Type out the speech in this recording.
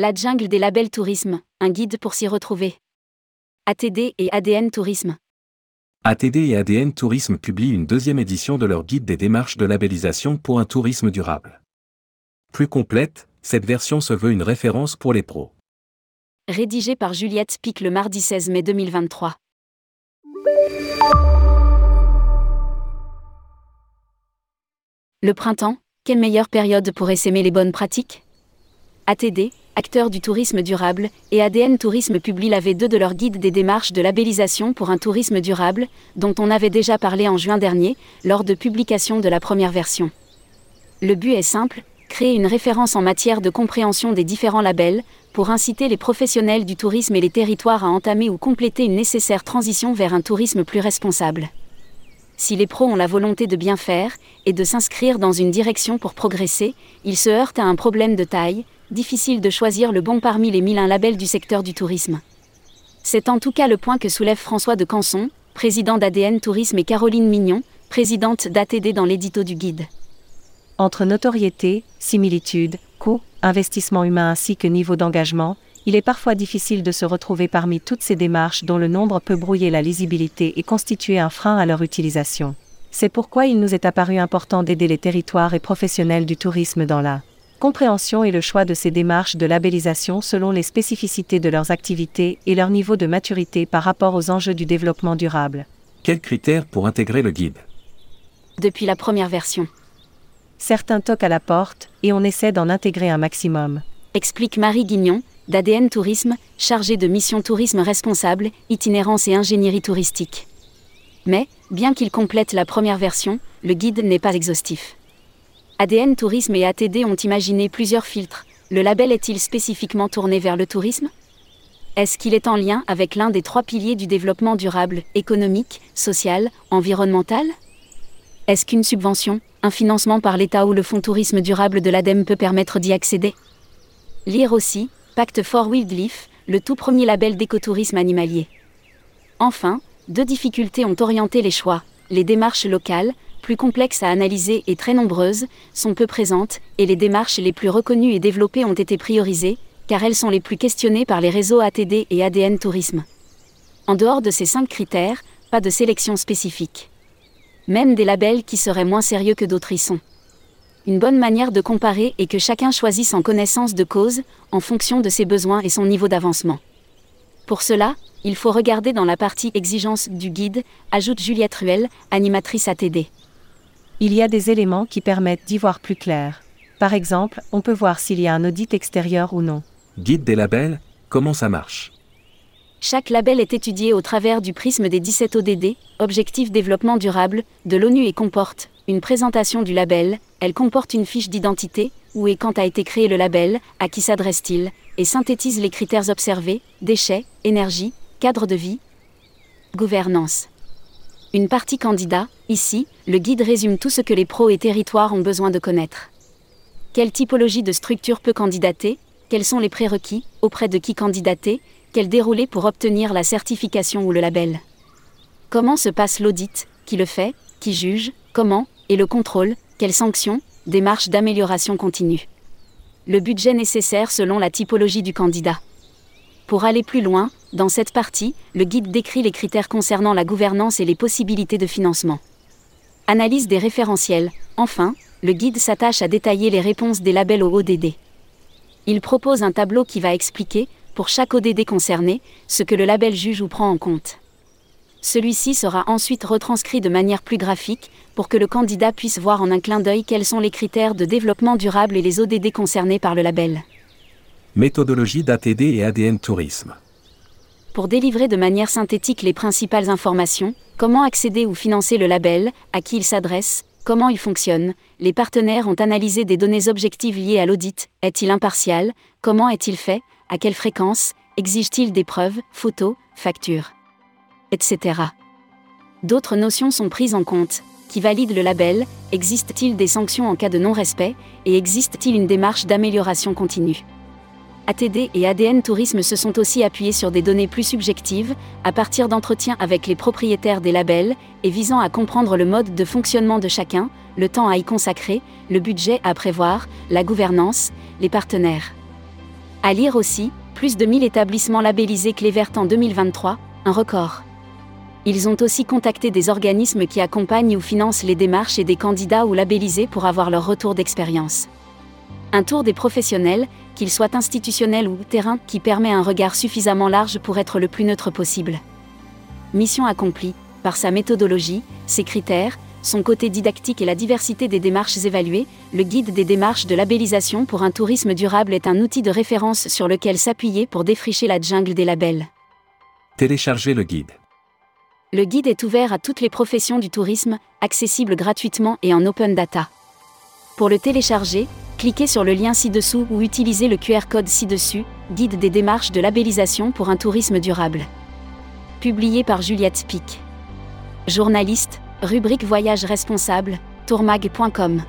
La jungle des labels tourisme, un guide pour s'y retrouver. ATD et ADN Tourisme. ATD et ADN Tourisme publient une deuxième édition de leur guide des démarches de labellisation pour un tourisme durable. Plus complète, cette version se veut une référence pour les pros. Rédigé par Juliette Pic le mardi 16 mai 2023. Le printemps, quelle meilleure période pour essaimer les bonnes pratiques? ATD, acteur du tourisme durable, et ADN Tourisme publient la V2 de leur guide des démarches de labellisation pour un tourisme durable, dont on avait déjà parlé en juin dernier, lors de publication de la première version. Le but est simple, créer une référence en matière de compréhension des différents labels, pour inciter les professionnels du tourisme et les territoires à entamer ou compléter une nécessaire transition vers un tourisme plus responsable. Si les pros ont la volonté de bien faire, et de s'inscrire dans une direction pour progresser, ils se heurtent à un problème de taille, difficile de choisir le bon parmi les 1001 labels du secteur du tourisme. C'est en tout cas le point que soulève François de Canson, président d'ADN Tourisme et Caroline Mignon, présidente d'ATD dans l'édito du guide. Entre notoriété, similitude, coût, investissement humain ainsi que niveau d'engagement, il est parfois difficile de se retrouver parmi toutes ces démarches dont le nombre peut brouiller la lisibilité et constituer un frein à leur utilisation. C'est pourquoi il nous est apparu important d'aider les territoires et professionnels du tourisme dans la compréhension et le choix de ces démarches de labellisation selon les spécificités de leurs activités et leur niveau de maturité par rapport aux enjeux du développement durable. Quels critères pour intégrer le guide? Depuis la première version. Certains toquent à la porte, et on essaie d'en intégrer un maximum. Explique Marie Guignon, d'ADN Tourisme, chargée de mission tourisme responsable, itinérance et ingénierie touristique. Mais, bien qu'il complète la première version, le guide n'est pas exhaustif. ADN Tourisme et ATD ont imaginé plusieurs filtres. Le label est-il spécifiquement tourné vers le tourisme? Est-ce qu'il est en lien avec l'un des trois piliers du développement durable, économique, social, environnemental? Est-ce qu'une subvention, un financement par l'État ou le Fonds tourisme durable de l'ADEME peut permettre d'y accéder? Lire aussi, Pacte for Wildlife, le tout premier label d'écotourisme animalier. Enfin, deux difficultés ont orienté les choix. Les démarches locales, plus complexes à analyser et très nombreuses, sont peu présentes, et les démarches les plus reconnues et développées ont été priorisées, car elles sont les plus questionnées par les réseaux ATD et ADN Tourisme. En dehors de ces cinq critères, pas de sélection spécifique. Même des labels qui seraient moins sérieux que d'autres y sont. Une bonne manière de comparer est que chacun choisisse en connaissance de cause, en fonction de ses besoins et son niveau d'avancement. Pour cela, il faut regarder dans la partie exigence du guide, ajoute Juliette Ruel, animatrice ATD il y a des éléments qui permettent d'y voir plus clair. Par exemple, on peut voir s'il y a un audit extérieur ou non. Guide des labels, comment ça marche? Chaque label est étudié au travers du prisme des 17 ODD, Objectifs Développement Durable, de l'ONU et comporte une présentation du label, elle comporte une fiche d'identité, où et quand a été créé le label, à qui s'adresse-t-il, et synthétise les critères observés, déchets, énergie, cadre de vie, gouvernance. Une partie candidat, ici, le guide résume tout ce que les pros et territoires ont besoin de connaître. Quelle typologie de structure peut candidater? Quels sont les prérequis Auprès de qui candidater? Quel déroulé pour obtenir la certification ou le label? Comment se passe l'audit? Qui le fait? Qui juge? Comment Et le contrôle Quelles sanctions Démarche d'amélioration continue. Le budget nécessaire selon la typologie du candidat. Pour aller plus loin, dans cette partie, le guide décrit les critères concernant la gouvernance et les possibilités de financement. Analyse des référentiels. Enfin, le guide s'attache à détailler les réponses des labels au ODD. Il propose un tableau qui va expliquer, pour chaque ODD concerné, ce que le label juge ou prend en compte. Celui-ci sera ensuite retranscrit de manière plus graphique, pour que le candidat puisse voir en un clin d'œil quels sont les critères de développement durable et les ODD concernés par le label. Méthodologie d'ATD et ADN Tourisme. Pour délivrer de manière synthétique les principales informations, comment accéder ou financer le label, à qui il s'adresse, comment il fonctionne, les partenaires ont analysé des données objectives liées à l'audit, est-il impartial, comment est-il fait, à quelle fréquence, exige-t-il des preuves, photos, factures, etc. D'autres notions sont prises en compte. Qui valide le label Existe-t-il des sanctions en cas de non-respect Et existe-t-il une démarche d'amélioration continue? ATD et ADN Tourisme se sont aussi appuyés sur des données plus subjectives, à partir d'entretiens avec les propriétaires des labels, et visant à comprendre le mode de fonctionnement de chacun, le temps à y consacrer, le budget à prévoir, la gouvernance, les partenaires. À lire aussi, plus de 1000 établissements labellisés clé verte en 2023, un record. Ils ont aussi contacté des organismes qui accompagnent ou financent les démarches et des candidats ou labellisés pour avoir leur retour d'expérience. Un tour des professionnels, qu'ils soient institutionnels ou terrain, qui permet un regard suffisamment large pour être le plus neutre possible. Mission accomplie, par sa méthodologie, ses critères, son côté didactique et la diversité des démarches évaluées, le guide des démarches de labellisation pour un tourisme durable est un outil de référence sur lequel s'appuyer pour défricher la jungle des labels. Téléchargez le guide. Le guide est ouvert à toutes les professions du tourisme, accessible gratuitement et en open data. Pour le télécharger, cliquez sur le lien ci-dessous ou utilisez le QR code ci-dessus, guide des démarches de labellisation pour un tourisme durable. Publié par Juliette Pic. Journaliste, rubrique Voyage responsable, tourmag.com.